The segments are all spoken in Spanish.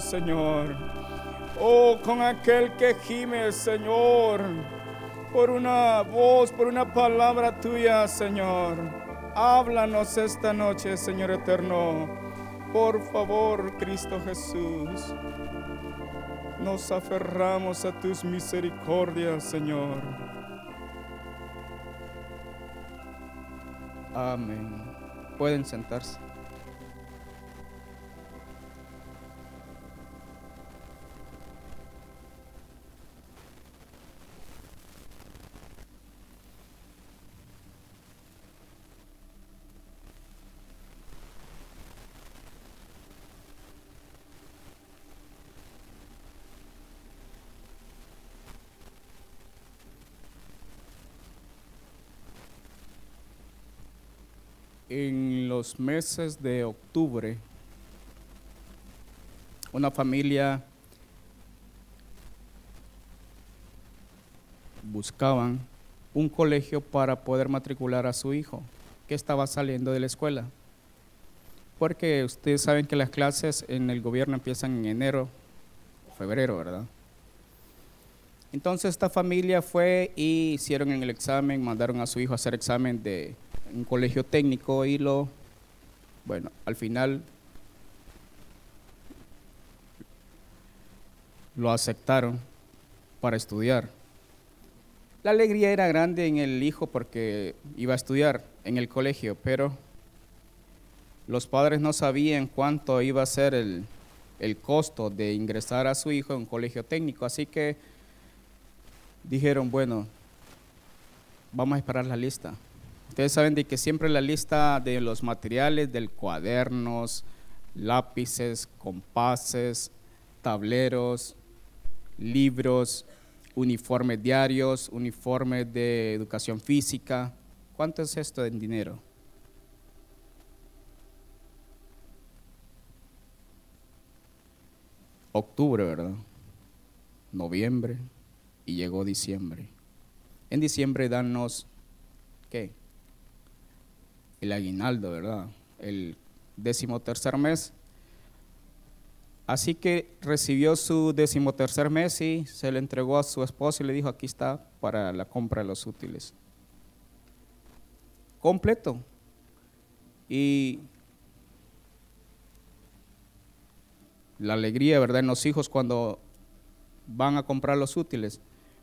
Señor. Oh, con aquel que gime, Señor, por una voz, por una palabra tuya, Señor. Háblanos esta noche, Señor eterno. Por favor, Cristo Jesús. Nos aferramos a tus misericordias, Señor. Amén. Pueden sentarse. en los meses de octubre, una familia buscaban un colegio para poder matricular a su hijo que estaba saliendo de la escuela. Porque ustedes saben que las clases en el gobierno empiezan en enero, febrero, ¿verdad? Entonces esta familia fue y hicieron el examen, mandaron a su hijo a hacer examen de un colegio técnico y lo, bueno, al final lo aceptaron para estudiar. La alegría era grande en el hijo porque iba a estudiar en el colegio, pero los padres no sabían cuánto iba a ser el, el costo de ingresar a su hijo en un colegio técnico, así que dijeron, bueno, vamos a esperar la lista. Ustedes saben de que siempre la lista de los materiales del cuadernos, lápices, compases, tableros, libros, uniformes diarios, uniformes de educación física. ¿Cuánto es esto en dinero? Octubre, ¿verdad? Noviembre y llegó diciembre. En diciembre danos, ¿qué? El aguinaldo, ¿verdad? El decimotercer mes. Así que recibió su decimotercer mes y se le entregó a su esposo y le dijo, aquí está para la compra de los útiles. Completo. Y la alegría, ¿verdad? En los hijos cuando van a comprar los útiles.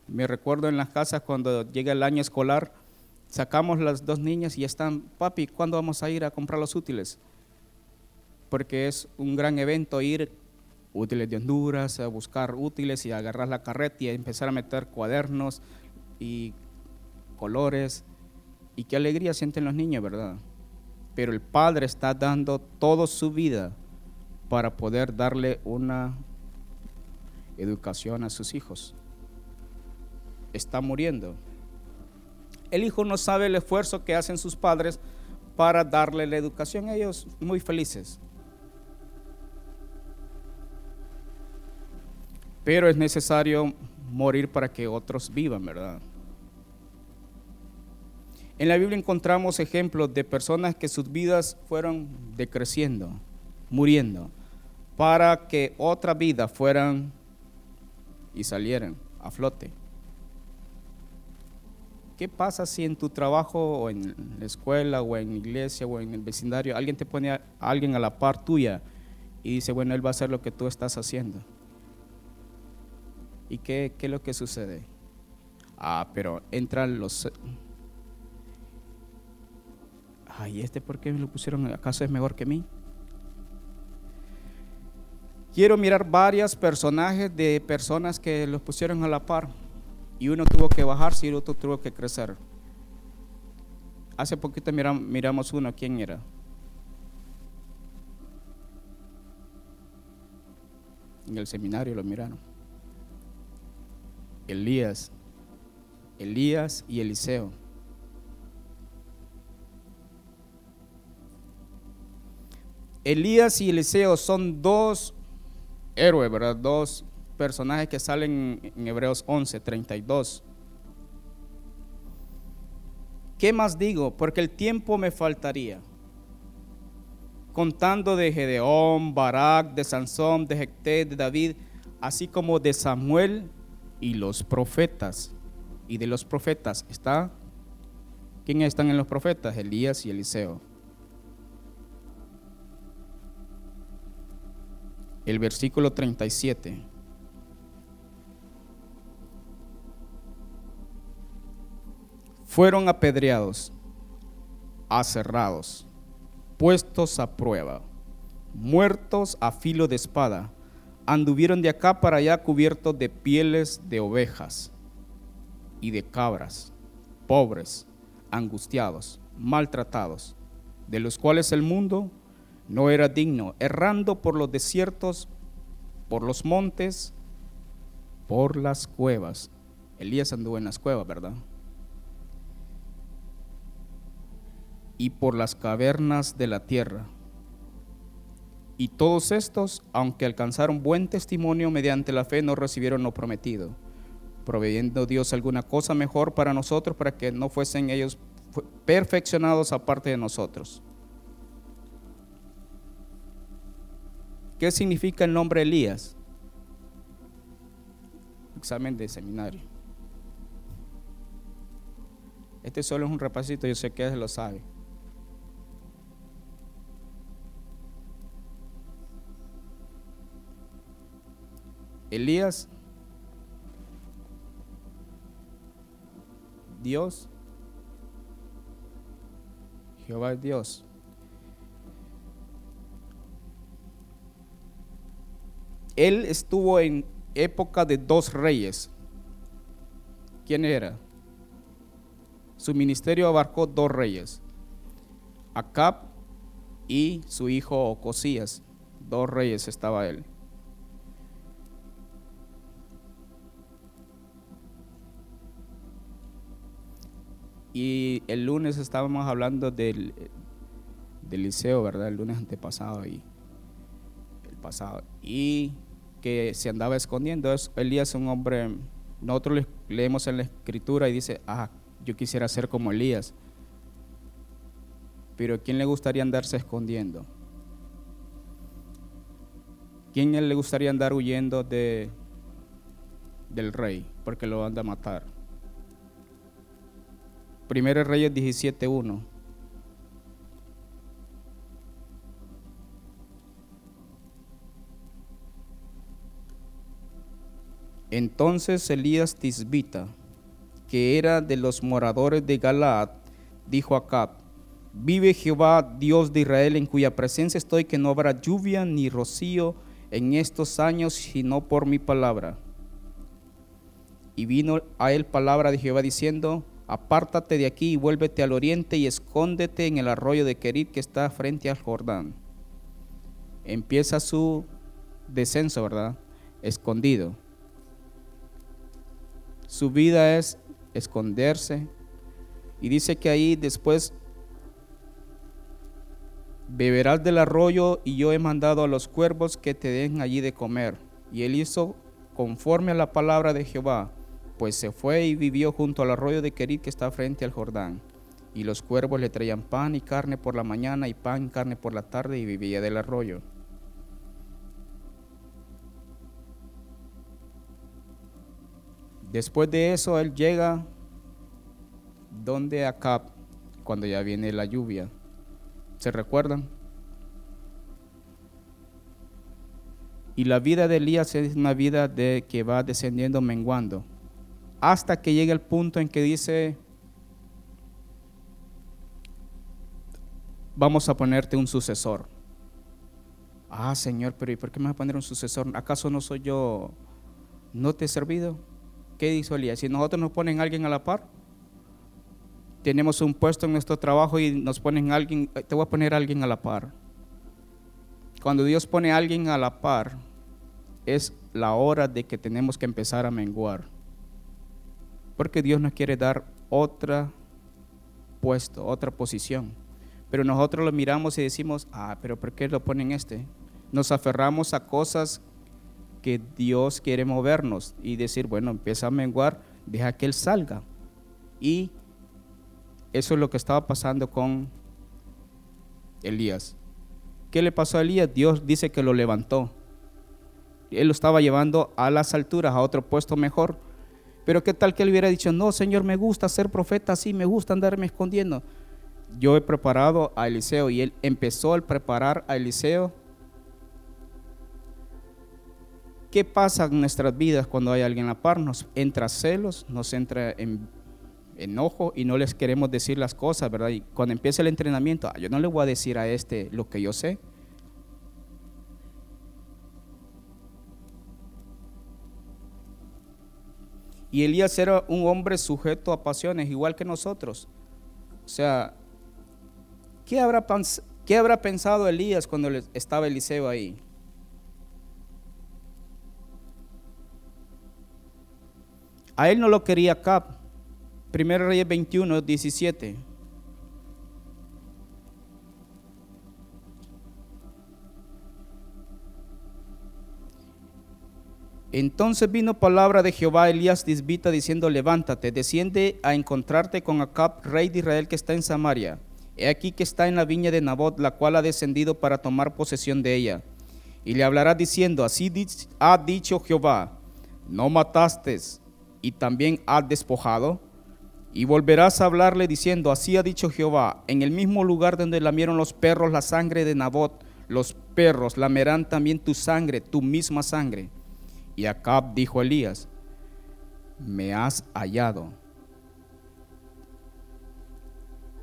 Me recuerdo en las casas cuando llega el año escolar, Sacamos las dos niñas y están, papi, ¿cuándo vamos a ir a comprar los útiles? Porque es un gran evento ir útiles de Honduras, a buscar útiles y agarrar la carreta y empezar a meter cuadernos y colores. Y qué alegría sienten los niños, ¿verdad? Pero el padre está dando toda su vida para poder darle una educación a sus hijos. Está muriendo el hijo no sabe el esfuerzo que hacen sus padres para darle la educación. Ellos muy felices. Pero es necesario morir para que otros vivan, ¿verdad? En la Biblia encontramos ejemplos de personas que sus vidas fueron decreciendo, muriendo, para que otra vida fueran y salieran a flote. ¿Qué pasa si en tu trabajo o en la escuela o en la iglesia o en el vecindario alguien te pone a alguien a la par tuya y dice, bueno, él va a hacer lo que tú estás haciendo? ¿Y qué, qué es lo que sucede? Ah, pero entran los... Ay, ¿este por qué me lo pusieron? ¿Acaso es mejor que mí? Quiero mirar varios personajes de personas que los pusieron a la par y uno tuvo que bajarse y el otro tuvo que crecer. Hace poquito miramos uno, ¿quién era? En el seminario lo miraron. Elías, Elías y Eliseo. Elías y Eliseo son dos héroes, ¿verdad? Dos personajes que salen en Hebreos 11, 32. ¿Qué más digo? Porque el tiempo me faltaría. contando de Gedeón, Barak, de Sansón, de Jecté, de David, así como de Samuel y los profetas. Y de los profetas está, ¿quiénes están en los profetas? Elías y Eliseo. El versículo 37. Fueron apedreados, aserrados, puestos a prueba, muertos a filo de espada anduvieron de acá para allá cubiertos de pieles de ovejas y de cabras, pobres, angustiados, maltratados, de los cuales el mundo no era digno, errando por los desiertos, por los montes, por las cuevas. Elías anduvo en las cuevas, ¿verdad? Y por las cavernas de la tierra y todos estos, aunque alcanzaron buen testimonio mediante la fe, no recibieron lo prometido, proveyendo Dios alguna cosa mejor para nosotros, para que no fuesen ellos perfeccionados aparte de nosotros. ¿Qué significa el nombre Elías? Examen de seminario. Este solo es un repasito, yo sé que él lo sabe. Elías, Dios, Jehová Dios. Él estuvo en época de dos reyes. ¿Quién era? Su ministerio abarcó dos reyes, Acab y su hijo Ocosías. Dos reyes estaba él. Y el lunes estábamos hablando del, del liceo, ¿verdad? El lunes antepasado y el pasado. Y que se andaba escondiendo. Elías es un hombre, nosotros leemos en la escritura y dice, ah, yo quisiera ser como Elías. Pero ¿quién le gustaría andarse escondiendo? ¿Quién le gustaría andar huyendo de, del rey? Porque lo anda a matar. Primero Reyes 17.1. Entonces Elías Tisbita, que era de los moradores de Galaad, dijo a Acab, vive Jehová, Dios de Israel, en cuya presencia estoy, que no habrá lluvia ni rocío en estos años, sino por mi palabra. Y vino a él palabra de Jehová diciendo, apártate de aquí y vuélvete al oriente y escóndete en el arroyo de Kerit que está frente al Jordán. Empieza su descenso, ¿verdad? Escondido. Su vida es esconderse. Y dice que ahí después beberás del arroyo y yo he mandado a los cuervos que te den allí de comer. Y él hizo conforme a la palabra de Jehová pues se fue y vivió junto al arroyo de Kerit que está frente al Jordán. Y los cuervos le traían pan y carne por la mañana y pan y carne por la tarde y vivía del arroyo. Después de eso él llega donde Acab cuando ya viene la lluvia. ¿Se recuerdan? Y la vida de Elías es una vida de que va descendiendo menguando hasta que llegue el punto en que dice, vamos a ponerte un sucesor. Ah, Señor, pero ¿y por qué me vas a poner un sucesor? ¿Acaso no soy yo? ¿No te he servido? ¿Qué dijo Elías? Si nosotros nos ponen alguien a la par, tenemos un puesto en nuestro trabajo y nos ponen alguien, te voy a poner a alguien a la par. Cuando Dios pone a alguien a la par, es la hora de que tenemos que empezar a menguar. Porque Dios nos quiere dar otra puesto, otra posición. Pero nosotros lo miramos y decimos, ah, pero ¿por qué lo ponen este? Nos aferramos a cosas que Dios quiere movernos y decir, bueno, empieza a menguar, deja que Él salga. Y eso es lo que estaba pasando con Elías. qué le pasó a Elías? Dios dice que lo levantó. Él lo estaba llevando a las alturas, a otro puesto mejor. Pero qué tal que él hubiera dicho, no, Señor, me gusta ser profeta así, me gusta andarme escondiendo. Yo he preparado a Eliseo y él empezó al preparar a Eliseo. ¿Qué pasa en nuestras vidas cuando hay alguien a la par? Nos entra celos, nos entra en enojo y no les queremos decir las cosas, ¿verdad? Y cuando empieza el entrenamiento, ah, yo no le voy a decir a este lo que yo sé. Y Elías era un hombre sujeto a pasiones, igual que nosotros. O sea, ¿qué habrá, qué habrá pensado Elías cuando estaba Eliseo ahí? A él no lo quería Cap. Primero Reyes 21, 17. Entonces vino palabra de Jehová a Elías Disbita diciendo, levántate, desciende a encontrarte con Acab, rey de Israel que está en Samaria. He aquí que está en la viña de Nabot, la cual ha descendido para tomar posesión de ella. Y le hablará diciendo, así ha dicho Jehová, no mataste y también has despojado. Y volverás a hablarle diciendo, así ha dicho Jehová, en el mismo lugar donde lamieron los perros la sangre de Nabot, los perros lamerán también tu sangre, tu misma sangre. Y Acab dijo a Elías, me has hallado,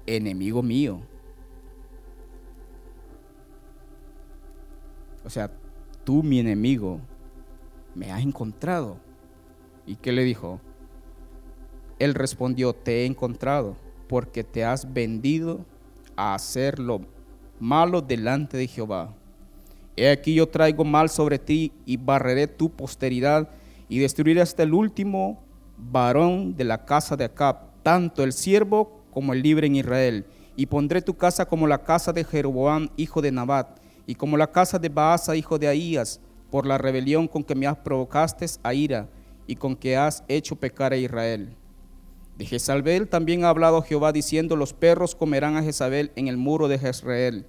enemigo mío. O sea, tú mi enemigo, me has encontrado. ¿Y qué le dijo? Él respondió, te he encontrado porque te has vendido a hacer lo malo delante de Jehová. He aquí yo traigo mal sobre ti y barreré tu posteridad y destruiré hasta el último varón de la casa de Acab, tanto el siervo como el libre en Israel. Y pondré tu casa como la casa de Jeroboam, hijo de Nabat, y como la casa de Baasa, hijo de Ahías, por la rebelión con que me has provocaste a ira y con que has hecho pecar a Israel. De Jezabel también ha hablado Jehová diciendo, los perros comerán a Jezabel en el muro de Jezreel.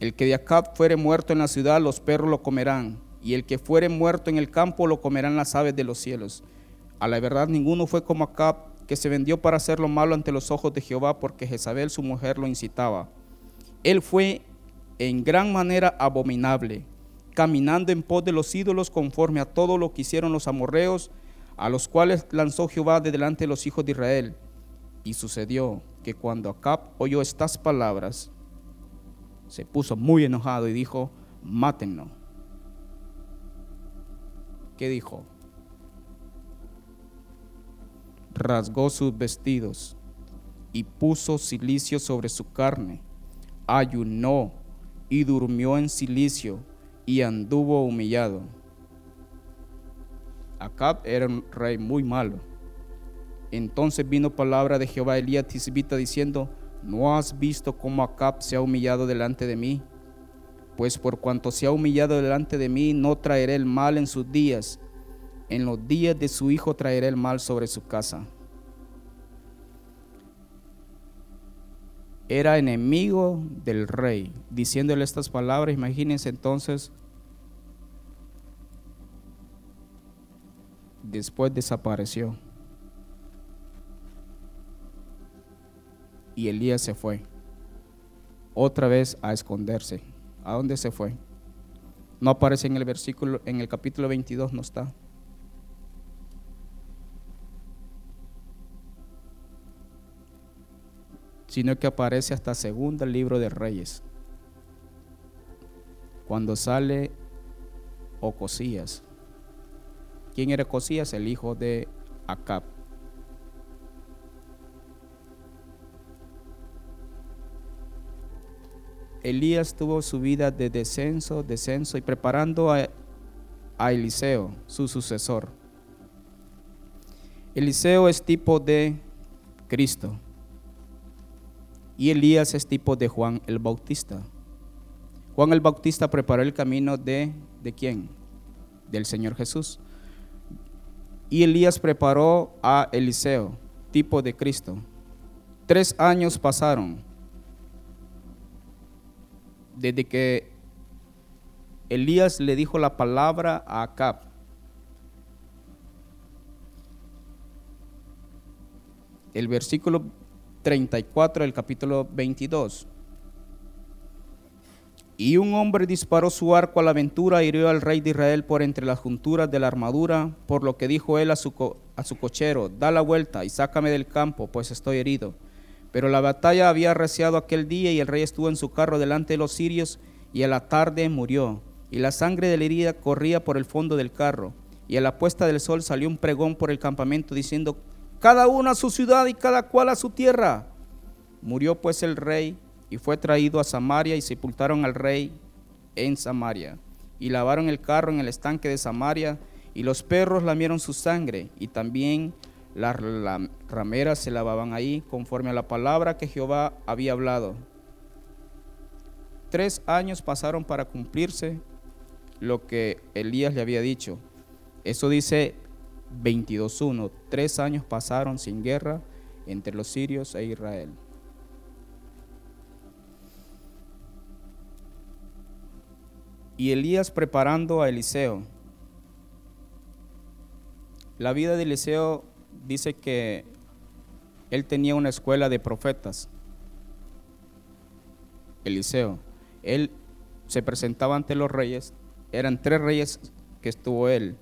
El que de Acab fuere muerto en la ciudad, los perros lo comerán, y el que fuere muerto en el campo, lo comerán las aves de los cielos. A la verdad, ninguno fue como Acab, que se vendió para hacer lo malo ante los ojos de Jehová, porque Jezabel su mujer lo incitaba. Él fue en gran manera abominable, caminando en pos de los ídolos conforme a todo lo que hicieron los amorreos, a los cuales lanzó Jehová de delante de los hijos de Israel. Y sucedió que cuando Acab oyó estas palabras, se puso muy enojado y dijo, mátenlo. ¿Qué dijo? Rasgó sus vestidos y puso silicio sobre su carne, ayunó y durmió en silicio y anduvo humillado. Acab era un rey muy malo. Entonces vino palabra de Jehová a Elías Tisbita diciendo, ¿no has visto cómo Acab se ha humillado delante de mí? Pues por cuanto se ha humillado delante de mí, no traeré el mal en sus días. En los días de su hijo traeré el mal sobre su casa. Era enemigo del rey, diciéndole estas palabras. Imagínense entonces después desapareció. Y Elías se fue, otra vez a esconderse. ¿A dónde se fue? No aparece en el versículo, en el capítulo 22 no está. Sino que aparece hasta segundo libro de Reyes. Cuando sale Ocosías ¿Quién era Cosías? El hijo de Acab. Elías tuvo su vida de descenso, descenso y preparando a, Eliseo, su sucesor. Eliseo es tipo de Cristo y Elías es tipo de Juan el Bautista. Juan el Bautista preparó el camino de, ¿de quién? Del Señor Jesús. Y Elías preparó a Eliseo, tipo de Cristo. Tres años pasaron. Desde que Elías le dijo la palabra a Acab. El versículo 34 del capítulo 22. Y un hombre disparó su arco a la aventura y hirió al rey de Israel por entre las junturas de la armadura, por lo que dijo él a su, a su cochero, da la vuelta y sácame del campo, pues estoy herido. Pero la batalla había arreciado aquel día y el rey estuvo en su carro delante de los sirios y a la tarde murió. Y la sangre de la herida corría por el fondo del carro. Y a la puesta del sol salió un pregón por el campamento diciendo, cada uno a su ciudad y cada cual a su tierra. Murió pues el rey y fue traído a Samaria y sepultaron al rey en Samaria. Y lavaron el carro en el estanque de Samaria y los perros lamieron su sangre y también las rameras se lavaban ahí conforme a la palabra que Jehová había hablado. Tres años pasaron para cumplirse lo que Elías le había dicho. Eso dice 22.1. Tres años pasaron sin guerra entre los sirios e Israel. y Elías preparando a Eliseo. La vida de Eliseo dice que él tenía una escuela de profetas. Eliseo. Él se presentaba ante los reyes. Eran tres reyes que estuvo él.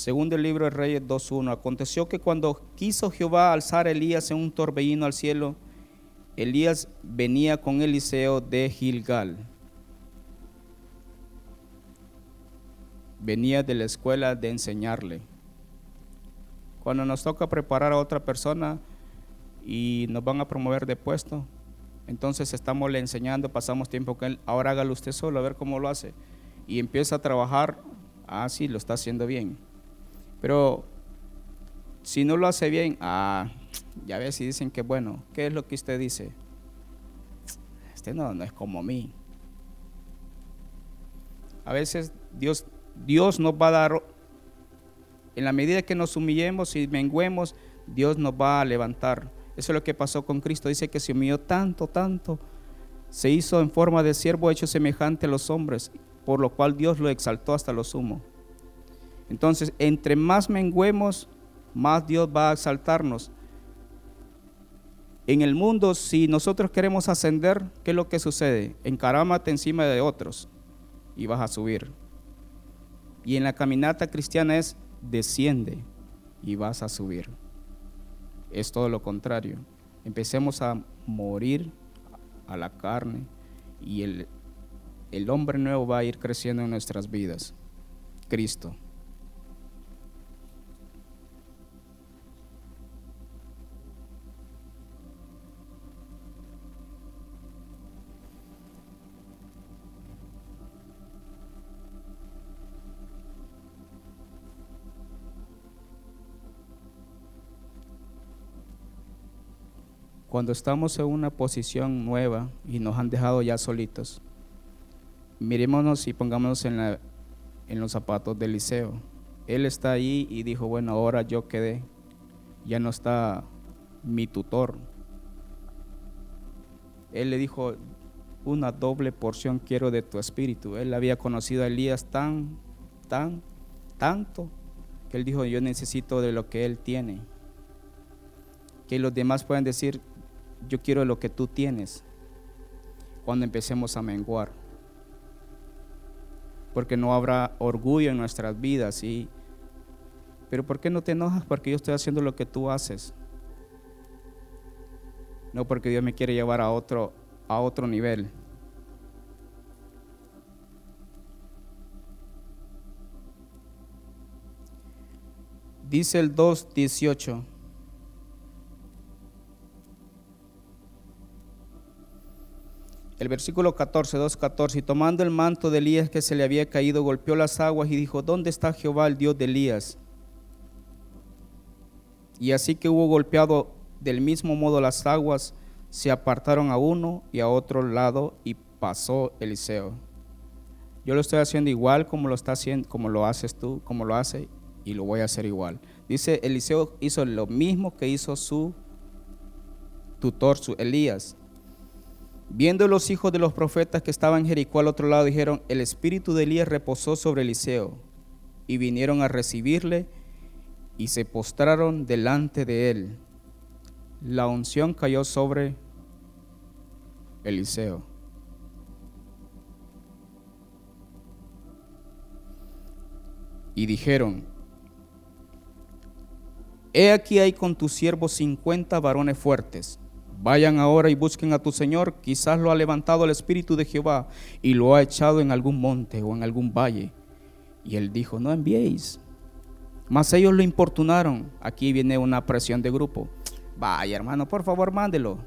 Segundo el libro de Reyes 2.1. Aconteció que cuando quiso Jehová alzar a Elías en un torbellino al cielo, Elías venía con Eliseo de Gilgal. Venía de la escuela de enseñarle. Cuando nos toca preparar a otra persona y nos van a promover de puesto, entonces estamos le enseñando, pasamos tiempo con él, ahora hágalo usted solo, a ver cómo lo hace. Y empieza a trabajar, ah, sí, lo está haciendo bien pero si no lo hace bien, ah, ya ves si dicen que bueno, ¿qué es lo que usted dice? Este no, no es como mí. A veces Dios, Dios nos va a dar, en la medida que nos humillemos y menguemos, Dios nos va a levantar. Eso es lo que pasó con Cristo. Dice que se humilló tanto, tanto. Se hizo en forma de siervo hecho semejante a los hombres, por lo cual Dios lo exaltó hasta lo sumo. Entonces, entre más menguemos, más Dios va a exaltarnos. En el mundo, si nosotros queremos ascender, ¿qué es lo que sucede? Encarámate encima de otros y vas a subir. Y en la caminata cristiana es desciende y vas a subir. Es todo lo contrario. Empecemos a morir a la carne y el, el hombre nuevo va a ir creciendo en nuestras vidas. Cristo. Cuando estamos en una posición nueva y nos han dejado ya solitos, mirémonos y pongámonos en, los zapatos de Eliseo. Él está ahí y dijo, bueno, ahora yo quedé, ya no está mi tutor. Él le dijo, una doble porción quiero de tu espíritu. Él había conocido a Elías tan, tan, tanto, que él dijo, yo necesito de lo que él tiene. Que los demás puedan decir, yo quiero lo que tú tienes cuando empecemos a menguar. Porque no habrá orgullo en nuestras vidas. Y, pero ¿por qué no te enojas? Porque yo estoy haciendo lo que tú haces. No porque Dios me quiere llevar a otro, a otro nivel. Dice el 2.18. el versículo 14, 2, 14, y tomando el manto de Elías que se le había caído, golpeó las aguas y dijo, ¿dónde está Jehová, el Dios de Elías? Y así que hubo golpeado del mismo modo las aguas, se apartaron a uno y a otro lado y pasó Eliseo. Yo lo estoy haciendo igual como lo está haciendo, como lo haces tú, como lo hace y lo voy a hacer igual. Dice, Eliseo hizo lo mismo que hizo su tutor, su Elías. Viendo los hijos de los profetas que estaban en Jericó al otro lado, dijeron, el espíritu de Elías reposó sobre Eliseo. Y vinieron a recibirle y se postraron delante de él. La unción cayó sobre Eliseo. Y dijeron, He aquí hay con tus siervos cincuenta varones fuertes. Vayan ahora y busquen a tu Señor. Quizás lo ha levantado el Espíritu de Jehová y lo ha echado en algún monte o en algún valle. Y él dijo, no enviéis. Mas ellos lo importunaron. Aquí viene una presión de grupo. Vaya hermano, por favor, mándelo.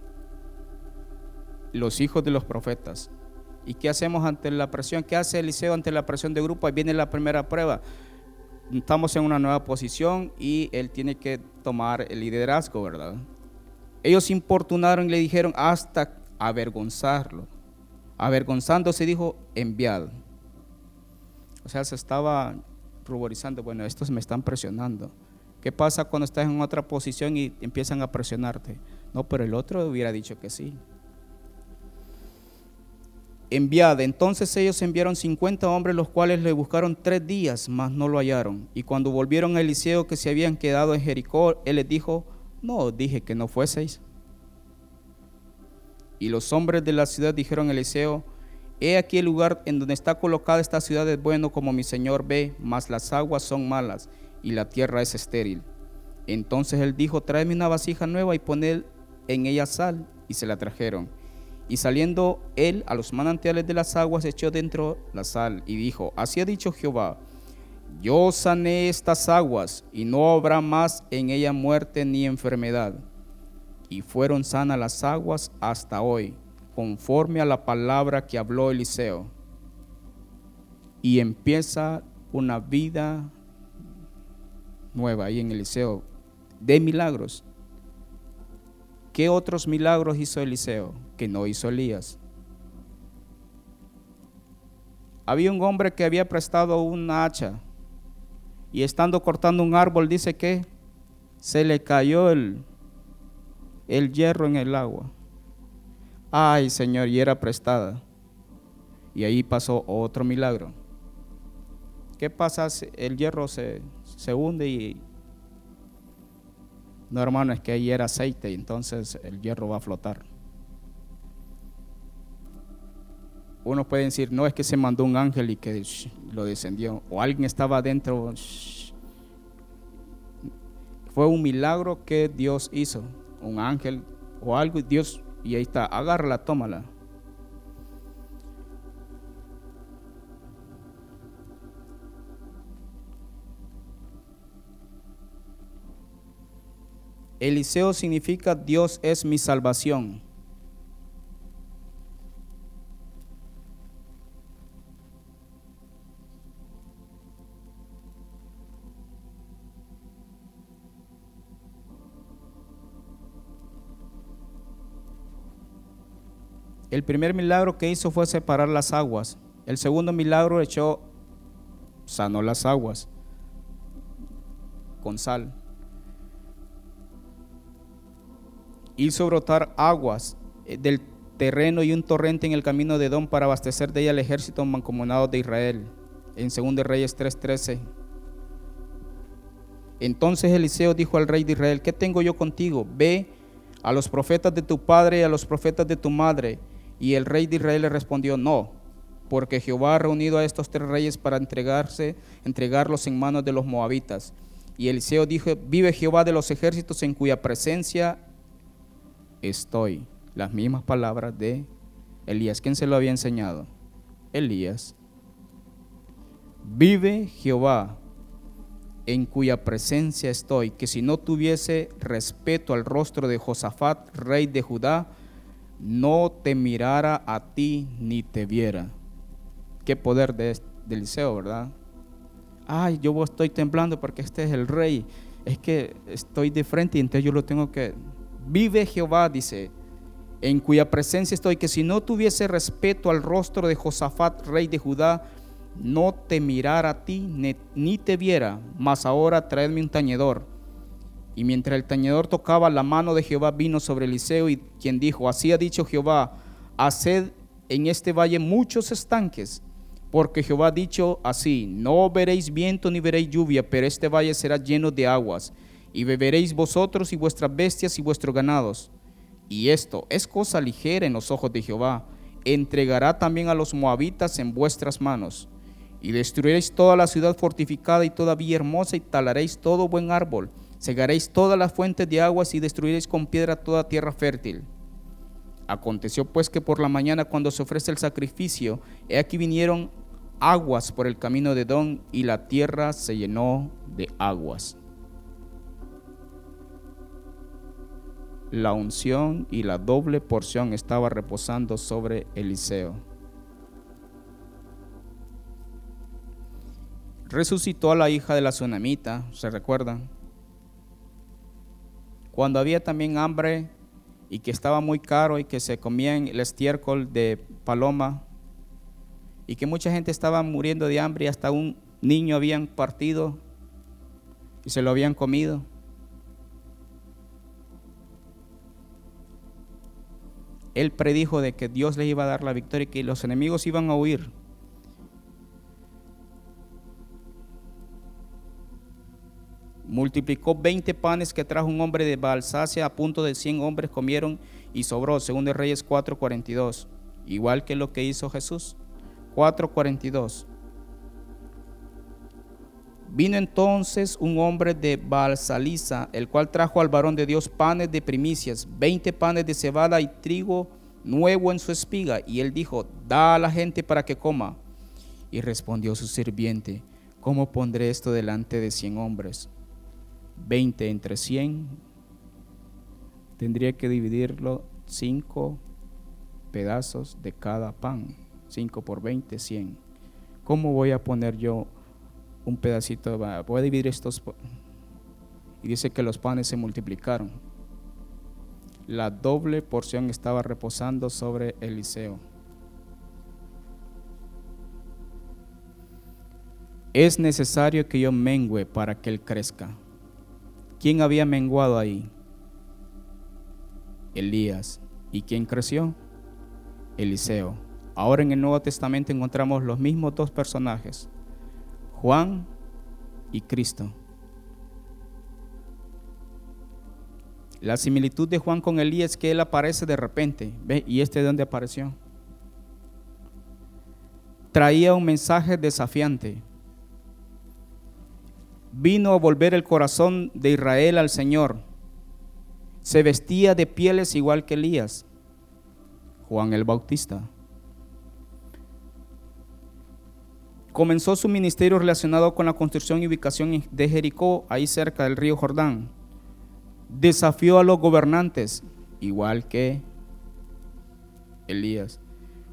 Los hijos de los profetas. ¿Y qué hacemos ante la presión? ¿Qué hace Eliseo ante la presión de grupo? Ahí viene la primera prueba estamos en una nueva posición y él tiene que tomar el liderazgo, ¿verdad? Ellos importunaron y le dijeron hasta avergonzarlo. Avergonzándose dijo, enviado. O sea, se estaba ruborizando, bueno, estos me están presionando. ¿Qué pasa cuando estás en otra posición y empiezan a presionarte? No, pero el otro hubiera dicho que sí enviada. Entonces ellos enviaron 50 hombres, los cuales le buscaron tres días, mas no lo hallaron. Y cuando volvieron a Eliseo que se habían quedado en Jericó, él les dijo, no, dije que no fueseis. Y los hombres de la ciudad dijeron a Eliseo, he aquí el lugar en donde está colocada esta ciudad es bueno como mi señor ve, mas las aguas son malas y la tierra es estéril. Entonces él dijo, tráeme una vasija nueva y poned en ella sal, y se la trajeron. Y saliendo él a los manantiales de las aguas, echó dentro la sal y dijo, así ha dicho Jehová, yo sané estas aguas y no habrá más en ella muerte ni enfermedad. Y fueron sanas las aguas hasta hoy, conforme a la palabra que habló Eliseo. Y empieza una vida nueva ahí en Eliseo, de milagros. ¿Qué otros milagros hizo Eliseo que no hizo Elías? Había un hombre que había prestado una hacha y estando cortando un árbol dice que se le cayó el, el hierro en el agua. Ay Señor, y era prestada. Y ahí pasó otro milagro. ¿Qué pasa? El hierro se, se hunde y no, hermano, es que ahí era aceite entonces el hierro va a flotar. Uno puede decir, no es que se mandó un ángel y que lo descendió, o alguien estaba adentro. Fue un milagro que Dios hizo, un ángel o algo, Dios, y ahí está, agárrala, tómala. Eliseo significa Dios es mi salvación. El primer milagro que hizo fue separar las aguas. El segundo milagro echó, sanó las aguas con sal. hizo brotar aguas eh, del terreno y un torrente en el camino de Don para abastecer de ella el ejército mancomunado de Israel. En 2 Reyes 3:13. Entonces Eliseo dijo al rey de Israel, ¿qué tengo yo contigo? Ve a los profetas de tu padre y a los profetas de tu madre. Y el rey de Israel le respondió, no, porque Jehová ha reunido a estos tres reyes para entregarse, entregarlos en manos de los moabitas. Y Eliseo dijo, vive Jehová de los ejércitos en cuya presencia estoy. Las mismas palabras de Elías. ¿Quién se lo había enseñado? Elías. Vive Jehová en cuya presencia estoy, que si no tuviese respeto al rostro de Josafat, rey de Judá, no te mirara a ti ni te viera. Qué poder de, de Eliseo, ¿verdad? Ay, yo estoy temblando porque este es el rey. Es que estoy de frente y entonces yo lo tengo que Vive Jehová, dice, en cuya presencia estoy, que si no tuviese respeto al rostro de Josafat, rey de Judá, no te mirara a ti ni te viera, mas ahora traedme un tañedor. Y mientras el tañedor tocaba, la mano de Jehová vino sobre Eliseo y quien dijo, así ha dicho Jehová, haced en este valle muchos estanques, porque Jehová ha dicho así, no veréis viento ni veréis lluvia, pero este valle será lleno de aguas, y beberéis vosotros y vuestras bestias y vuestros ganados. Y esto es cosa ligera en los ojos de Jehová. Entregará también a los moabitas en vuestras manos. Y destruiréis toda la ciudad fortificada y toda villa hermosa y talaréis todo buen árbol. Cegaréis todas las fuentes de aguas y destruiréis con piedra toda tierra fértil. Aconteció pues que por la mañana cuando se ofrece el sacrificio, he aquí vinieron aguas por el camino de Don y la tierra se llenó de aguas. la unción y la doble porción estaba reposando sobre Eliseo. Resucitó a la hija de la tsunamita, ¿se recuerdan? Cuando había también hambre y que estaba muy caro y que se comían el estiércol de paloma y que mucha gente estaba muriendo de hambre y hasta un niño habían partido y se lo habían comido. él predijo de que Dios les iba a dar la victoria y que los enemigos iban a huir. Multiplicó 20 panes que trajo un hombre de Balsacia, a punto de 100 hombres comieron y sobró, según de Reyes 4:42, igual que lo que hizo Jesús. 4:42. Vino entonces un hombre de Balsaliza, el cual trajo al varón de Dios panes de primicias, veinte panes de cebada y trigo nuevo en su espiga. Y él dijo, da a la gente para que coma. Y respondió su sirviente, ¿cómo pondré esto delante de cien hombres? Veinte entre cien. Tendría que dividirlo cinco pedazos de cada pan. Cinco por veinte, cien. ¿Cómo voy a poner yo un pedacito, voy a dividir estos. Y dice que los panes se multiplicaron. La doble porción estaba reposando sobre Eliseo. Es necesario que yo mengüe para que él crezca. ¿Quién había menguado ahí? Elías. ¿Y quién creció? Eliseo. Ahora en el Nuevo Testamento encontramos los mismos dos personajes, Juan y Cristo. La similitud de Juan con Elías es que él aparece de repente. ¿Ve? ¿Y este de dónde apareció? Traía un mensaje desafiante. Vino a volver el corazón de Israel al Señor. Se vestía de pieles igual que Elías. Juan el Bautista. comenzó su ministerio relacionado con la construcción y ubicación de Jericó, ahí cerca del río Jordán. Desafió a los gobernantes, igual que Elías.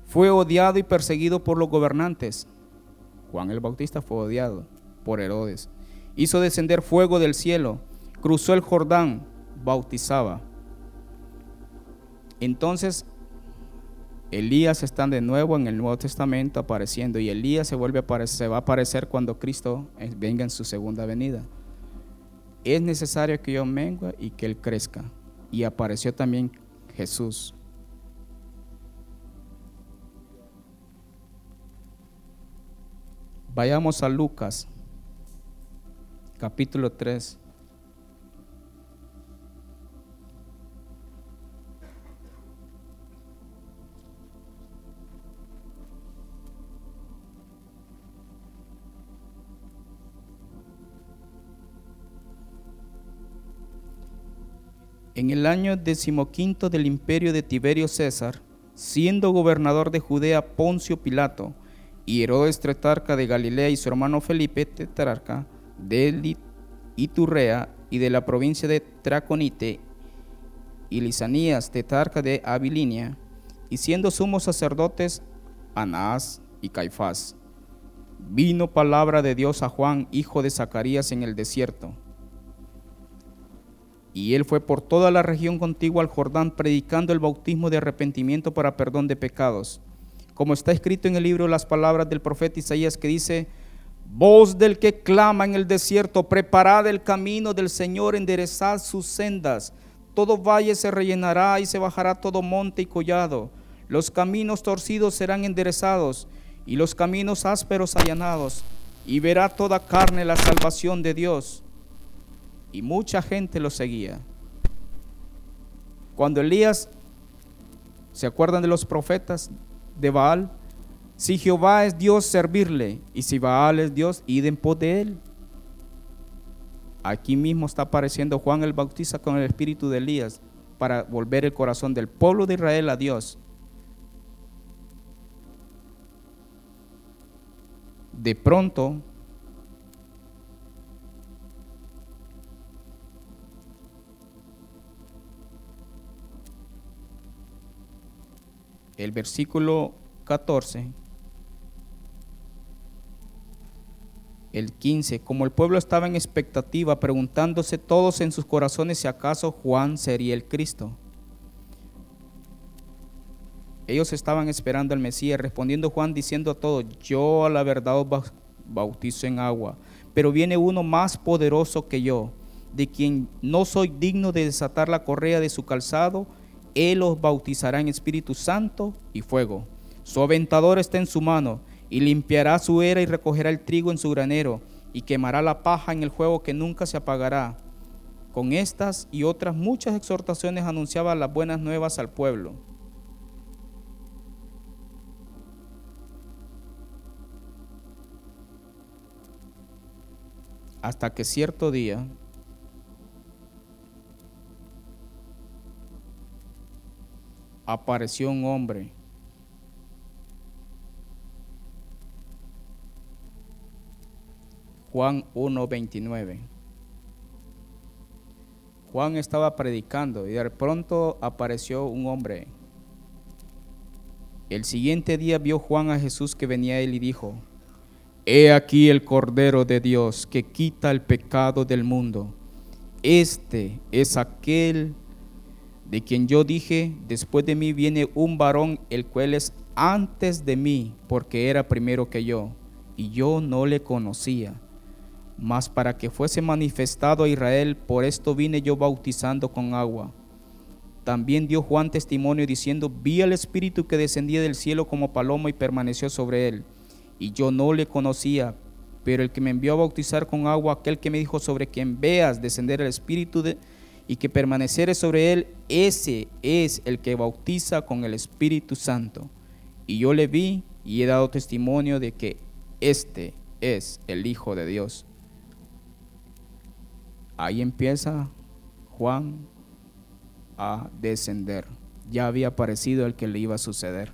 Fue odiado y perseguido por los gobernantes. Juan el Bautista fue odiado por Herodes. Hizo descender fuego del cielo, cruzó el Jordán, bautizaba. Entonces Elías está de nuevo en el Nuevo Testamento apareciendo y Elías se, vuelve a aparecer, va a aparecer cuando Cristo venga en su segunda venida. Es necesario que yo mengue y que Él crezca. Y apareció también Jesús. Vayamos a Lucas, capítulo 3. En el año decimoquinto del imperio de Tiberio César, siendo gobernador de Judea Poncio Pilato, y Herodes tetrarca de Galilea y su hermano Felipe tetrarca de Iturrea y de la provincia de Traconite, y Lisanías tetrarca de Abilinia, y siendo sumos sacerdotes Anás y Caifás. Vino palabra de Dios a Juan, hijo de Zacarías, en el desierto y él fue por toda la región contigua al Jordán predicando el bautismo de arrepentimiento para perdón de pecados. como está escrito en el libro las palabras del profeta Isaías que dice, voz del que clama en el desierto, preparad el camino del Señor, enderezad sus sendas. Todo valle se rellenará y se bajará todo monte y collado. Los caminos torcidos serán enderezados y los caminos ásperos allanados. Y verá toda carne la salvación de Dios. Y mucha gente lo seguía. Cuando Elías, ¿se acuerdan de los profetas de Baal? Si Jehová es Dios, servirle. Y si Baal es Dios, id en pos de él. Aquí mismo está apareciendo Juan el Bautista con el espíritu de Elías para volver el corazón del pueblo de Israel a Dios. De pronto, el versículo 14, el 15, como el pueblo estaba en expectativa, preguntándose todos en sus corazones si acaso Juan sería el Cristo. Ellos estaban esperando al Mesías, respondiendo Juan diciendo a todos, yo a la verdad os bautizo en agua, pero viene uno más poderoso que yo, de quien no soy digno de desatar la correa de su calzado, él os bautizará en Espíritu Santo y fuego. Su aventador está en su mano, y limpiará su era y recogerá el trigo en su granero, y quemará la paja en el fuego que nunca se apagará. Con estas y otras muchas exhortaciones anunciaba las buenas nuevas al pueblo. Hasta que cierto día apareció un hombre Juan 1:29. Juan estaba predicando y de pronto apareció un hombre. El siguiente día vio Juan a Jesús que venía a él y dijo, He aquí el Cordero de Dios que quita el pecado del mundo. Este es aquel de quien yo dije, después de mí viene un varón, el cual es antes de mí, porque era primero que yo, y yo no le conocía. Mas para que fuese manifestado a Israel, por esto vine yo bautizando con agua. También dio Juan testimonio diciendo, vi al Espíritu que descendía del cielo como paloma y permaneció sobre él. Y yo no le conocía, pero el que me envió a bautizar con agua, aquel que me dijo sobre quien veas descender el Espíritu y que permaneciere sobre él, ese es el que bautiza con el Espíritu Santo. Y yo le vi y he dado testimonio de que este es el Hijo de Dios. Ahí empieza Juan a descender. Ya había aparecido el que le iba a suceder.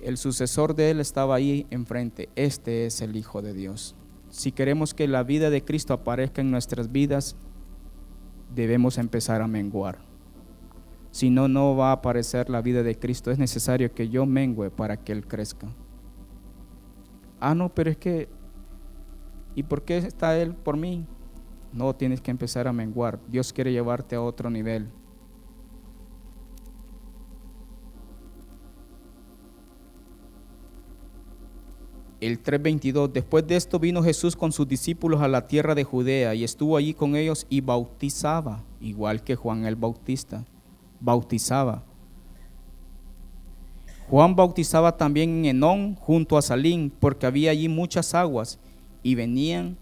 El sucesor de él estaba ahí enfrente. Este es el Hijo de Dios si queremos que la vida de Cristo aparezca en nuestras vidas, debemos empezar a menguar. Si no, no va a aparecer la vida de Cristo. Es necesario que yo mengue para que Él crezca. Ah, no, pero es que, ¿y por qué está Él por mí? No, tienes que empezar a menguar. Dios quiere llevarte a otro nivel. El 3:22, después de esto vino Jesús con sus discípulos a la tierra de Judea y estuvo allí con ellos y bautizaba, igual que Juan el Bautista, bautizaba. Juan bautizaba también en Enón junto a Salín, porque había allí muchas aguas, y venían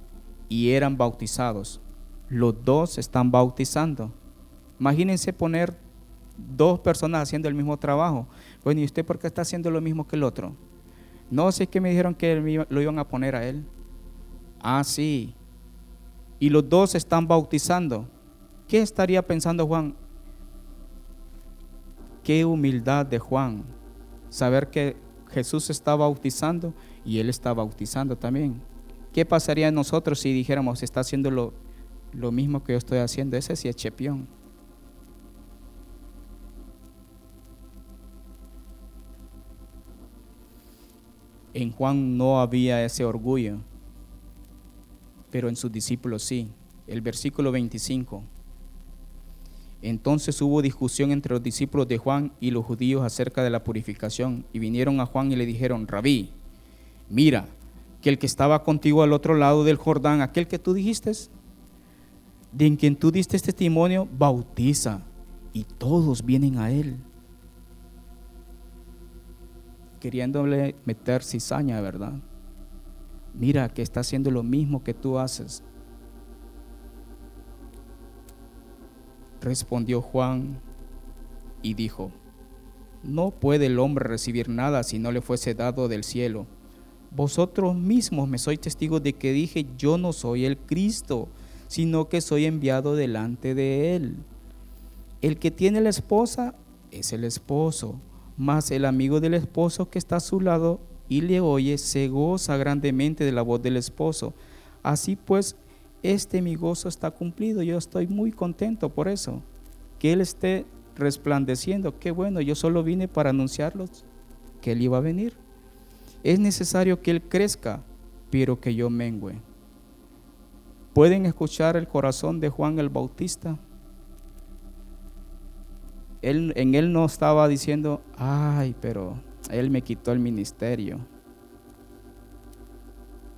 y eran bautizados. Los dos están bautizando. Imagínense poner dos personas haciendo el mismo trabajo. Bueno, ¿y usted por qué está haciendo lo mismo que el otro? No, sé que me dijeron que lo iban a poner a él. Ah, sí. Y los dos están bautizando. ¿Qué estaría pensando Juan? Qué humildad de Juan. Saber que Jesús está bautizando y él está bautizando también. ¿Qué pasaría en nosotros si dijéramos, está haciendo lo, lo mismo que yo estoy haciendo? Ese sí es chepión. En Juan no había ese orgullo, pero en sus discípulos sí. El versículo 25. Entonces hubo discusión entre los discípulos de Juan y los judíos acerca de la purificación, y vinieron a Juan y le dijeron, Rabí, mira, que el que estaba contigo al otro lado del Jordán, aquel que tú dijiste, de en quien tú diste testimonio, bautiza, y todos vienen a él. Queriéndole meter cizaña, ¿verdad? Mira que está haciendo lo mismo que tú haces. Respondió Juan y dijo, no puede el hombre recibir nada si no le fuese dado del cielo. Vosotros mismos me sois testigos de que dije, yo no soy el Cristo, sino que soy enviado delante de él. El que tiene la esposa es el esposo, mas el amigo del esposo que está a su lado y le oye se goza grandemente de la voz del esposo. Así pues, este mi gozo está cumplido. Yo estoy muy contento por eso. Que Él esté resplandeciendo. Qué bueno, yo solo vine para anunciarlos que Él iba a venir. Es necesario que Él crezca, pero que yo mengüe. ¿Pueden escuchar el corazón de Juan el Bautista? Él, en él no estaba diciendo, ay, pero Él me quitó el ministerio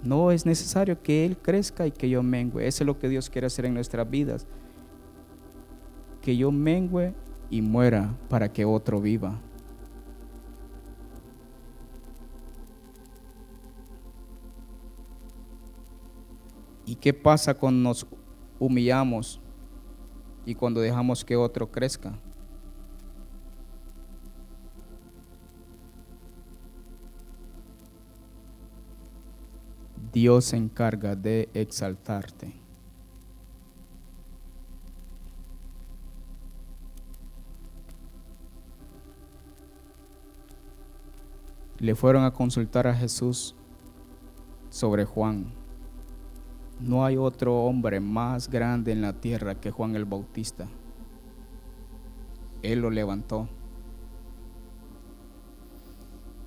no es necesario que Él crezca y que yo mengue. Eso es lo que Dios quiere hacer en nuestras vidas. Que yo mengue y muera para que otro viva. ¿Y qué pasa cuando nos humillamos y cuando dejamos que otro crezca? Dios se encarga de exaltarte. Le fueron a consultar a Jesús sobre Juan. No hay otro hombre más grande en la tierra que Juan el Bautista. Él lo levantó.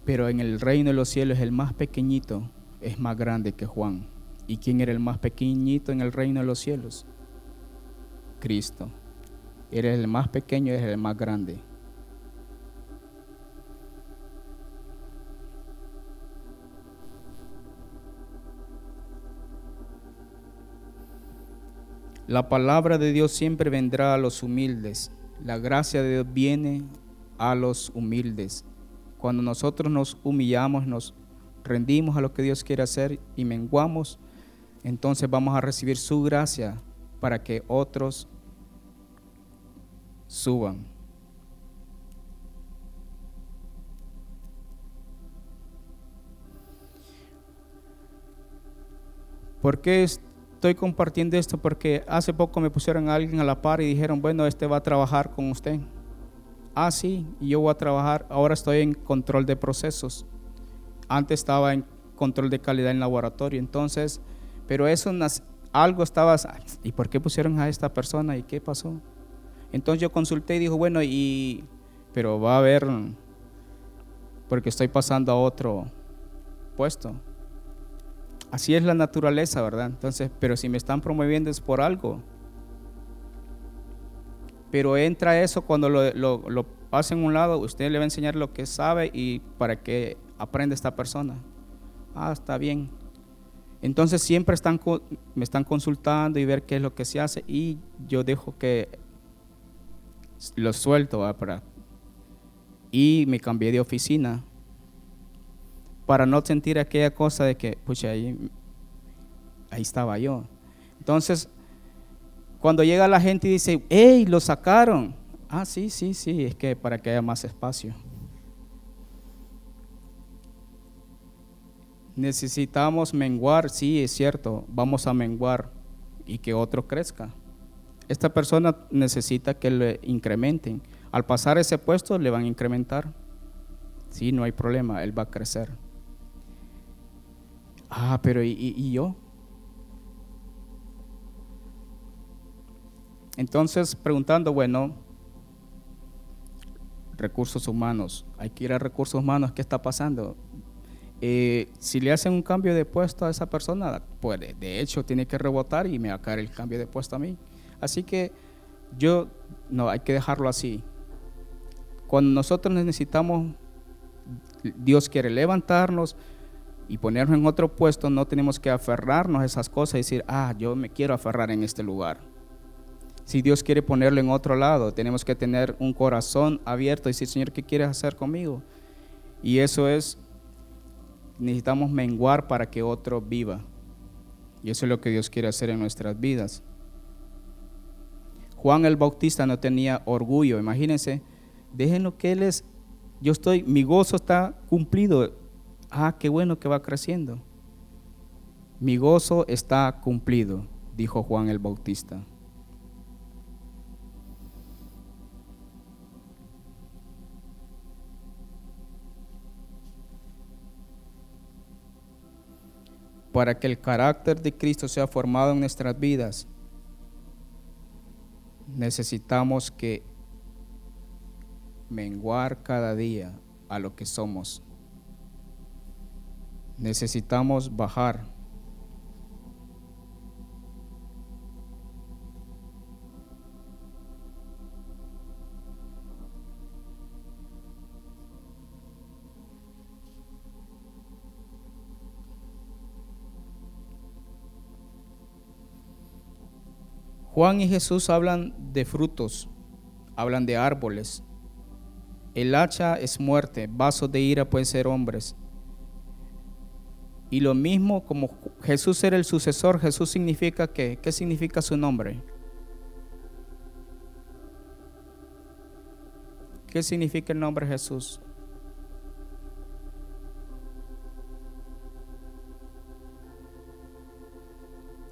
Pero en el reino de los cielos el más pequeñito es más grande que Juan. ¿Y quién era el más pequeñito en el reino de los cielos? Cristo. Eres el más pequeño, eres el más grande. La palabra de Dios siempre vendrá a los humildes. La gracia de Dios viene a los humildes. Cuando nosotros nos humillamos, nos rendimos a lo que Dios quiere hacer y menguamos, entonces vamos a recibir su gracia para que otros suban. ¿Por qué estoy compartiendo esto? Porque hace poco me pusieron a alguien a la par y dijeron, bueno, este va a trabajar con usted. Ah, sí, yo voy a trabajar, ahora estoy en control de procesos antes estaba en control de calidad en laboratorio, entonces, pero eso algo estaba, ¿y por qué pusieron a esta persona y qué pasó? Entonces yo consulté y dijo, bueno, y, pero va a haber, porque estoy pasando a otro puesto. Así es la naturaleza, ¿verdad? Entonces, pero si me están promoviendo es por algo. Pero entra eso cuando lo, lo, lo pasa en un lado, usted le va a enseñar lo que sabe y para que aprende esta persona. Ah, está bien. Entonces siempre están, me están consultando y ver qué es lo que se hace y yo dejo que lo suelto. Y me cambié de oficina para no sentir aquella cosa de que, pucha, ahí, ahí estaba yo. Entonces, cuando llega la gente y dice, hey, lo sacaron. Ah, sí, sí, sí, es que para que haya más espacio. Necesitamos menguar, sí, es cierto, vamos a menguar y que otro crezca. Esta persona necesita que le incrementen. Al pasar ese puesto le van a incrementar. Sí, no hay problema, él va a crecer. Ah, pero ¿y, y yo? Entonces, preguntando, bueno, recursos humanos, hay que ir a recursos humanos, ¿qué está pasando? Eh, si le hacen un cambio de puesto a esa persona, pues de hecho tiene que rebotar y me va a caer el cambio de puesto a mí. Así que yo no, hay que dejarlo así. Cuando nosotros necesitamos, Dios quiere levantarnos y ponernos en otro puesto, no tenemos que aferrarnos a esas cosas y decir, ah, yo me quiero aferrar en este lugar. Si Dios quiere ponerlo en otro lado, tenemos que tener un corazón abierto y decir, Señor, ¿qué quieres hacer conmigo? Y eso es, necesitamos menguar para que otro viva. Y eso es lo que Dios quiere hacer en nuestras vidas. Juan el Bautista no tenía orgullo, imagínense, déjenlo que él es, yo estoy, mi gozo está cumplido. Ah, qué bueno que va creciendo. Mi gozo está cumplido, dijo Juan el Bautista. para que el carácter de Cristo sea formado en nuestras vidas, necesitamos que menguar cada día a lo que somos. Necesitamos bajar Juan y Jesús hablan de frutos, hablan de árboles. El hacha es muerte, vasos de ira pueden ser hombres. Y lo mismo como Jesús era el sucesor, Jesús significa que, ¿qué significa su nombre? ¿Qué significa el nombre Jesús?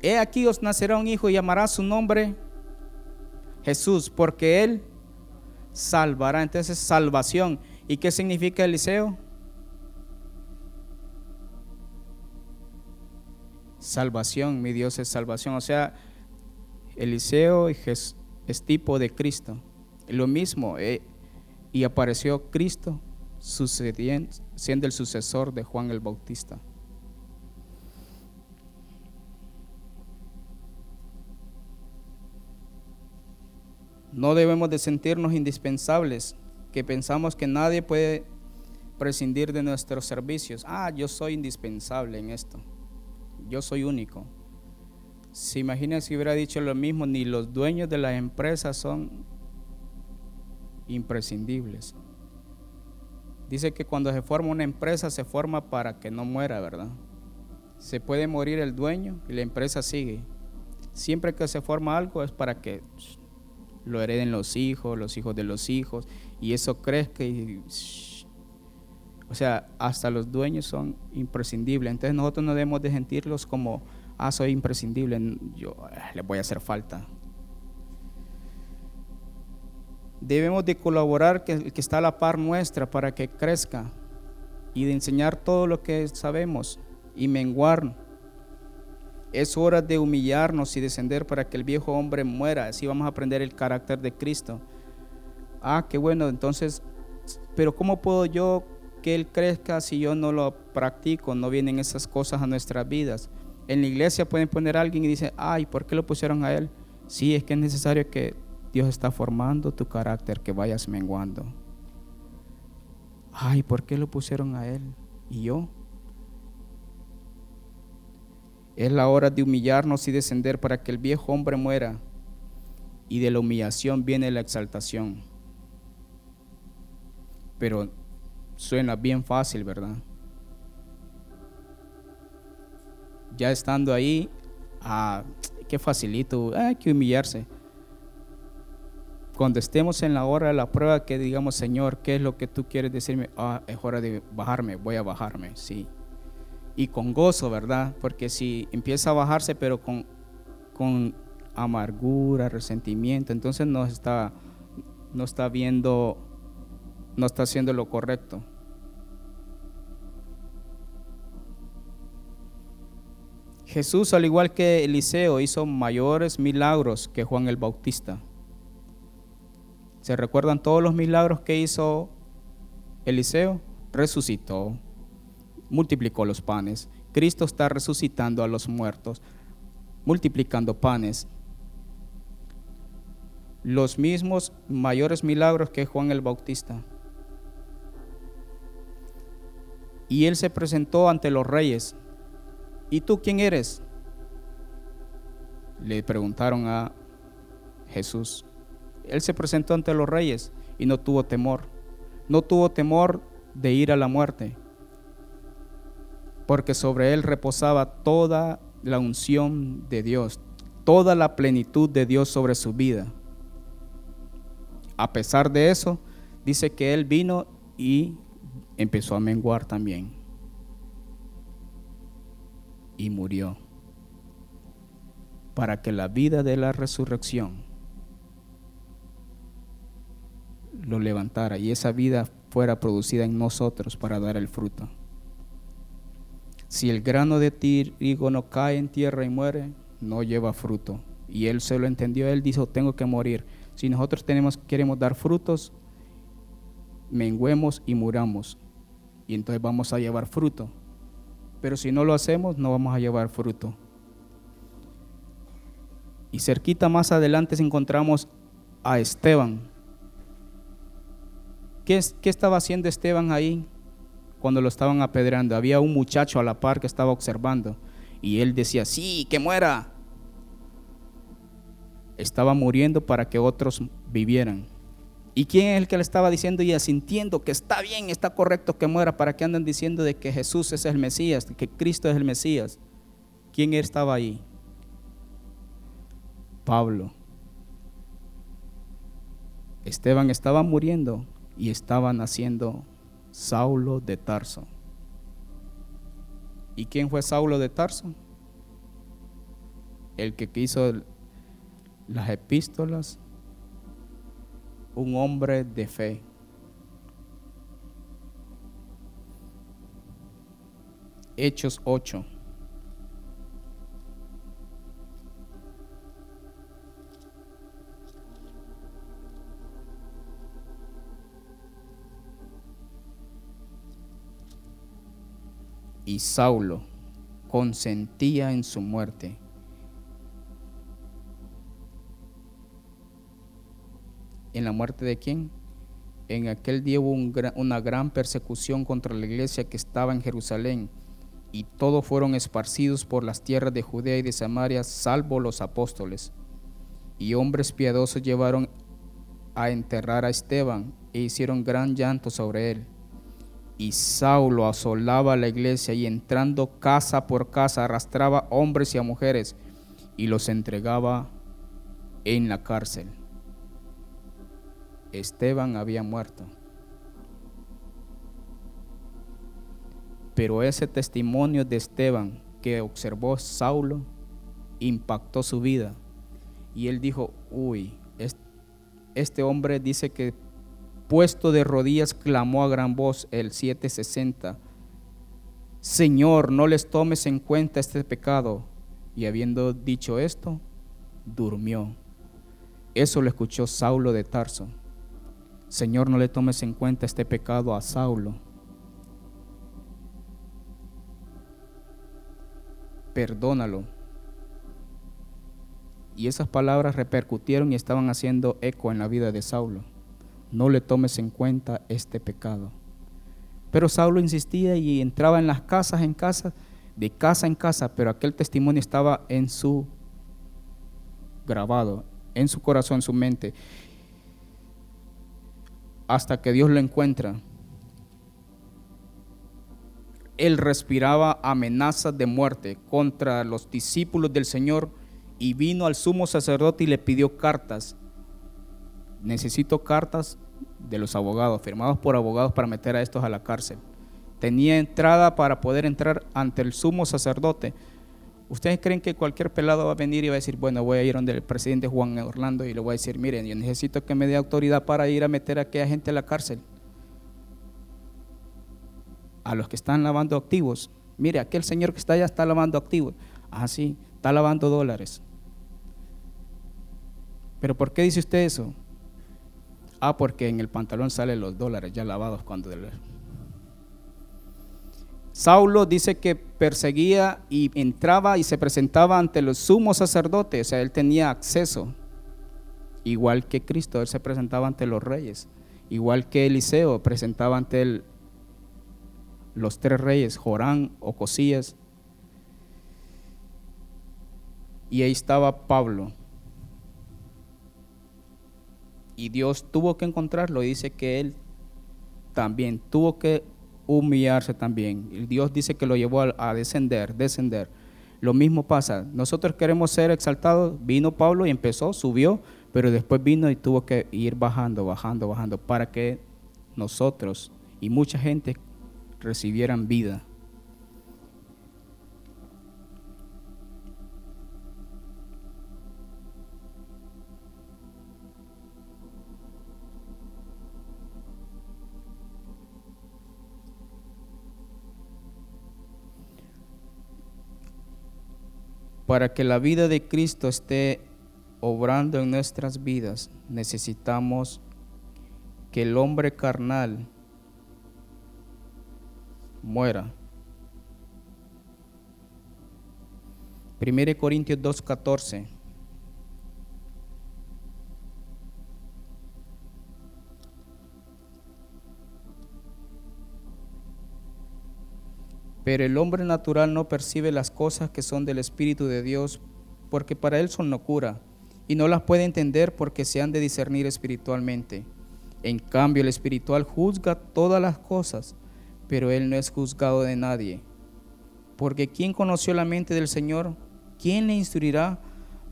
He aquí os nacerá un hijo y llamará su nombre Jesús, porque él salvará. Entonces, salvación. ¿Y qué significa Eliseo? Salvación, mi Dios es salvación. O sea, Eliseo es, tipo de Cristo. Lo mismo, eh, y apareció Cristo siendo el sucesor de Juan el Bautista. No debemos de sentirnos indispensables, que pensamos que nadie puede prescindir de nuestros servicios. Ah, yo soy indispensable en esto. Yo soy único. Se imagina si hubiera dicho lo mismo, ni los dueños de las empresas son imprescindibles. Dice que cuando se forma una empresa se forma para que no muera, ¿verdad? Se puede morir el dueño y la empresa sigue. Siempre que se forma algo es para que lo hereden los hijos, los hijos de los hijos, y eso crezca y... O sea, hasta los dueños son imprescindibles. Entonces nosotros no debemos de sentirlos como, ah, soy imprescindible, yo eh, les voy a hacer falta. Debemos de colaborar que, que está a la par nuestra para que crezca y de enseñar todo lo que sabemos y menguar es hora de humillarnos y descender para que el viejo hombre muera. Así vamos a aprender el carácter de Cristo. Ah, qué bueno. Entonces, pero ¿cómo puedo yo que Él crezca si yo no lo practico? No vienen esas cosas a nuestras vidas. En la iglesia pueden poner a alguien y dice, ay, ¿por qué lo pusieron a Él? Sí, es que es necesario que Dios está formando tu carácter, que vayas menguando. Ay, ¿por qué lo pusieron a Él? ¿Y yo? Es la hora de humillarnos y descender para que el viejo hombre muera. Y de la humillación viene la exaltación. Pero suena bien fácil, ¿verdad? Ya estando ahí, ah, qué facilito, hay que humillarse. Cuando estemos en la hora de la prueba, que digamos, Señor, ¿qué es lo que tú quieres decirme? Ah, es hora de bajarme, voy a bajarme, sí y con gozo, ¿verdad? Porque si empieza a bajarse pero con, con amargura, resentimiento, entonces no está, no está viendo, no está haciendo lo correcto. Jesús, al igual que Eliseo, hizo mayores milagros que Juan el Bautista. ¿Se recuerdan todos los milagros que hizo Eliseo? Resucitó, multiplicó los panes. Cristo está resucitando a los muertos, multiplicando panes. los mismos mayores milagros que Juan el Bautista. Y él se presentó ante los reyes. ¿Y tú quién eres? Le preguntaron a Jesús. Él se presentó ante los reyes y no tuvo temor. No tuvo temor de ir a la muerte, porque sobre él reposaba toda la unción de Dios, toda la plenitud de Dios sobre su vida. A pesar de eso, dice que él vino y empezó a menguar también. Y murió. Para que la vida de la resurrección lo levantara y esa vida fuera producida en nosotros para dar el fruto. Si el grano de trigo no cae en tierra y muere, no lleva fruto. Y él se lo entendió, él dijo, tengo que morir. Si nosotros tenemos, queremos dar frutos, menguemos y muramos. Y entonces vamos a llevar fruto. Pero si no lo hacemos, no vamos a llevar fruto. Y cerquita más adelante encontramos a Esteban. ¿Qué, ¿Qué, estaba haciendo Esteban ahí cuando lo estaban apedreando? Había un muchacho a la par que estaba observando y él decía, sí, que muera estaba muriendo para que otros vivieran. ¿Y quién es el que le estaba diciendo y asintiendo que está bien, está correcto que muera? ¿Para que andan diciendo de que Jesús es el Mesías, que Cristo es el Mesías? ¿Quién estaba ahí? Pablo. Esteban estaba muriendo y estaba naciendo Saulo de Tarso. ¿Y quién fue Saulo de Tarso? El que quiso las epístolas, un hombre de fe. Hechos 8. Y Saulo consentía en su muerte ¿En la muerte de quién? En aquel día hubo una gran persecución contra la iglesia que estaba en Jerusalén, y todos fueron esparcidos por las tierras de Judea y de Samaria, salvo los apóstoles. Y hombres piadosos llevaron a enterrar a Esteban e hicieron gran llanto sobre él. Y Saulo asolaba la iglesia y entrando casa por casa arrastraba hombres y a mujeres y los entregaba en la cárcel. Esteban había muerto. Pero ese testimonio de Esteban que observó Saulo impactó su vida. Y él dijo, uy, este hombre dice que puesto de rodillas clamó a gran voz el 760, Señor, no les tomes en cuenta este pecado. Y habiendo dicho esto, durmió. Eso lo escuchó Saulo de Tarso. Señor, no le tomes en cuenta este pecado a Saulo. Perdónalo. Y esas palabras repercutieron y estaban haciendo eco en la vida de Saulo. No le tomes en cuenta este pecado. Pero Saulo insistía y entraba en las casas, en casa, de casa en casa, pero aquel testimonio estaba en su grabado, en su corazón, en su mente hasta que Dios lo encuentra. Él respiraba amenazas de muerte contra los discípulos del Señor y vino al sumo sacerdote y le pidió cartas. Necesito cartas de los abogados, firmados por abogados para meter a estos a la cárcel. Tenía entrada para poder entrar ante el sumo sacerdote ¿Ustedes creen que cualquier pelado va a venir y va a decir, bueno, voy a ir donde el presidente Juan Orlando y le voy a decir, miren, yo necesito que me dé autoridad para ir a meter a aquella gente a la cárcel? A los que están lavando activos. Mire, aquel señor que está allá está lavando activos. Ah, sí, está lavando dólares. ¿Pero por qué dice usted eso? Ah, porque en el pantalón salen los dólares ya lavados cuando... Saulo dice que perseguía y entraba y se presentaba ante los sumos sacerdotes, o sea, él tenía acceso. igual que Cristo, él se presentaba ante los reyes, igual que Eliseo presentaba ante él los tres reyes, Jorán, Ocosías, y ahí estaba Pablo. Y Dios tuvo que encontrarlo, y dice que él también tuvo que humillarse también. Dios dice que lo llevó a, a descender, descender. Lo mismo pasa, nosotros queremos ser exaltados, vino Pablo y empezó, subió, pero después vino y tuvo que ir bajando, bajando, bajando, para que nosotros y mucha gente recibieran vida. Para que la vida de Cristo esté obrando en nuestras vidas, necesitamos que el hombre carnal muera. 1 Corintios 2:14. Pero el hombre natural no percibe las cosas que son del Espíritu de Dios, porque para él son locura, y no las puede entender porque se han de discernir espiritualmente. En cambio, el espiritual juzga todas las cosas, pero él no es juzgado de nadie. Porque ¿quién conoció la mente del Señor? ¿Quién le instruirá?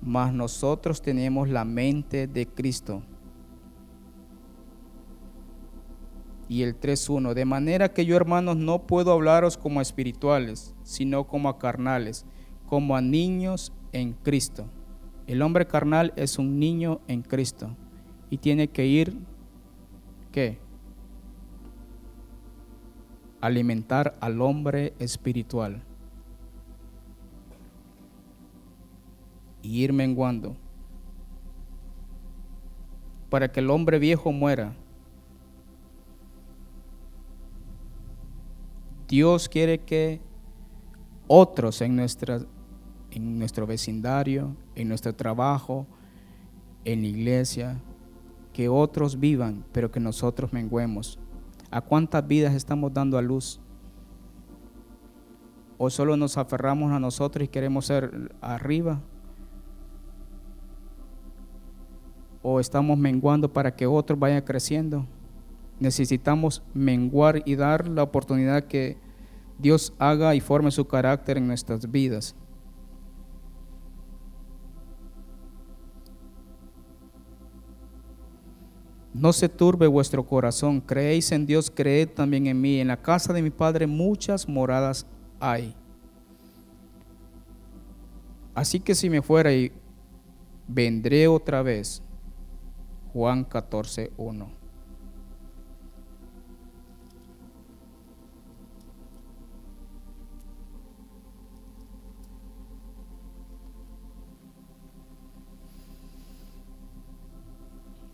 Mas nosotros tenemos la mente de Cristo. Y el 3.1. De manera que yo, hermanos, no puedo hablaros como a espirituales, sino como a carnales, como a niños en Cristo. El hombre carnal es un niño en Cristo y tiene que ir, ¿qué? Alimentar al hombre espiritual y ir menguando para que el hombre viejo muera Dios quiere que otros en, nuestra, en nuestro vecindario, en nuestro trabajo, en la iglesia, que otros vivan, pero que nosotros menguemos. ¿A cuántas vidas estamos dando a luz? ¿O solo nos aferramos a nosotros y queremos ser arriba? ¿O estamos menguando para que otros vayan creciendo? Necesitamos menguar y dar la oportunidad que Dios haga y forme su carácter en nuestras vidas. No se turbe vuestro corazón, creéis en Dios, creed también en mí. En la casa de mi Padre muchas moradas hay. Así que si me fuera y vendré otra vez. Juan 14, 1.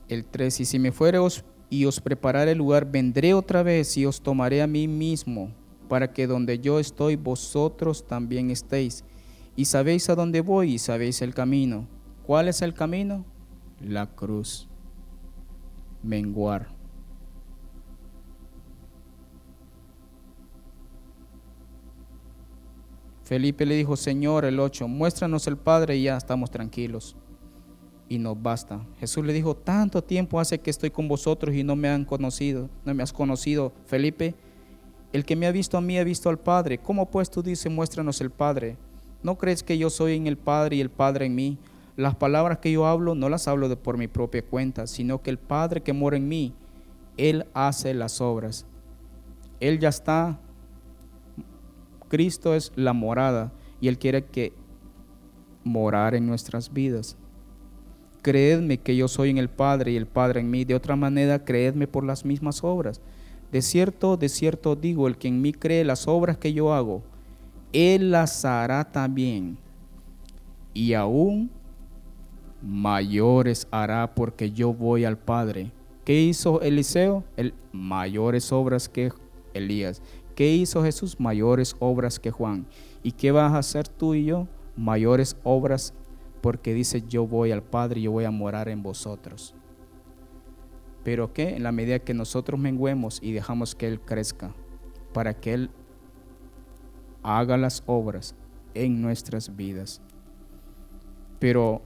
El 3, y si me fuere y os prepararé el lugar, vendré otra vez y os tomaré a mí mismo, para que donde yo estoy, vosotros también estéis. Y sabéis a dónde voy y sabéis el camino. ¿Cuál es el camino? La cruz. Menguar. Felipe le dijo, Señor, el 8, muéstranos el Padre y ya estamos tranquilos y nos basta. Jesús le dijo, tanto tiempo hace que estoy con vosotros y no me han conocido, no me has conocido. Felipe, el que me ha visto a mí ha visto al Padre. ¿Cómo pues tú dices, muéstranos el Padre? ¿No crees que yo soy en el Padre y el Padre en mí? Las palabras que yo hablo no las hablo de por mi propia cuenta, sino que el Padre que mora en mí, Él hace las obras. Él ya está, Cristo es la morada y Él quiere que morar en nuestras vidas creedme que yo soy en el Padre y el Padre en mí. De otra manera, creedme por las mismas obras. De cierto, de cierto digo, el que en mí cree las obras que yo hago, él las hará también. Y aún mayores hará porque yo voy al Padre. ¿Qué hizo Eliseo? El mayores obras que Elías. ¿Qué hizo Jesús? Mayores obras que Juan. ¿Y qué vas a hacer tú y yo? Mayores obras porque dice, yo voy al Padre, yo voy a morar en vosotros. Pero que en la medida que nosotros menguemos y dejamos que Él crezca, para que Él haga las obras en nuestras vidas. Pero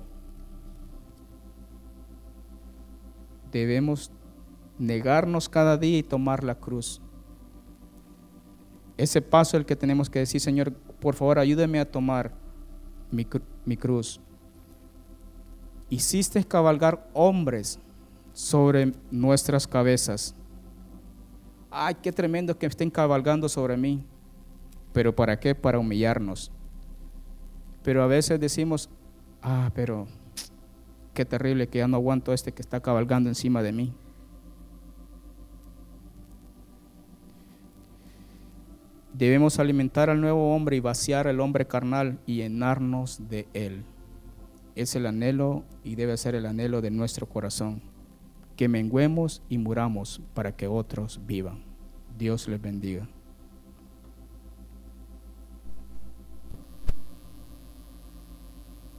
debemos negarnos cada día y tomar la cruz. Ese paso el que tenemos que decir, Señor, por favor, ayúdame a tomar mi, mi cruz. Hiciste cabalgar hombres sobre nuestras cabezas. Ay, qué tremendo que estén cabalgando sobre mí. ¿Pero para qué? Para humillarnos. Pero a veces decimos, ah, pero qué terrible que ya no aguanto este que está cabalgando encima de mí. Debemos alimentar al nuevo hombre y vaciar al hombre carnal y llenarnos de él. Es el anhelo y debe ser el anhelo de nuestro corazón. Que menguemos y muramos para que otros vivan. Dios les bendiga.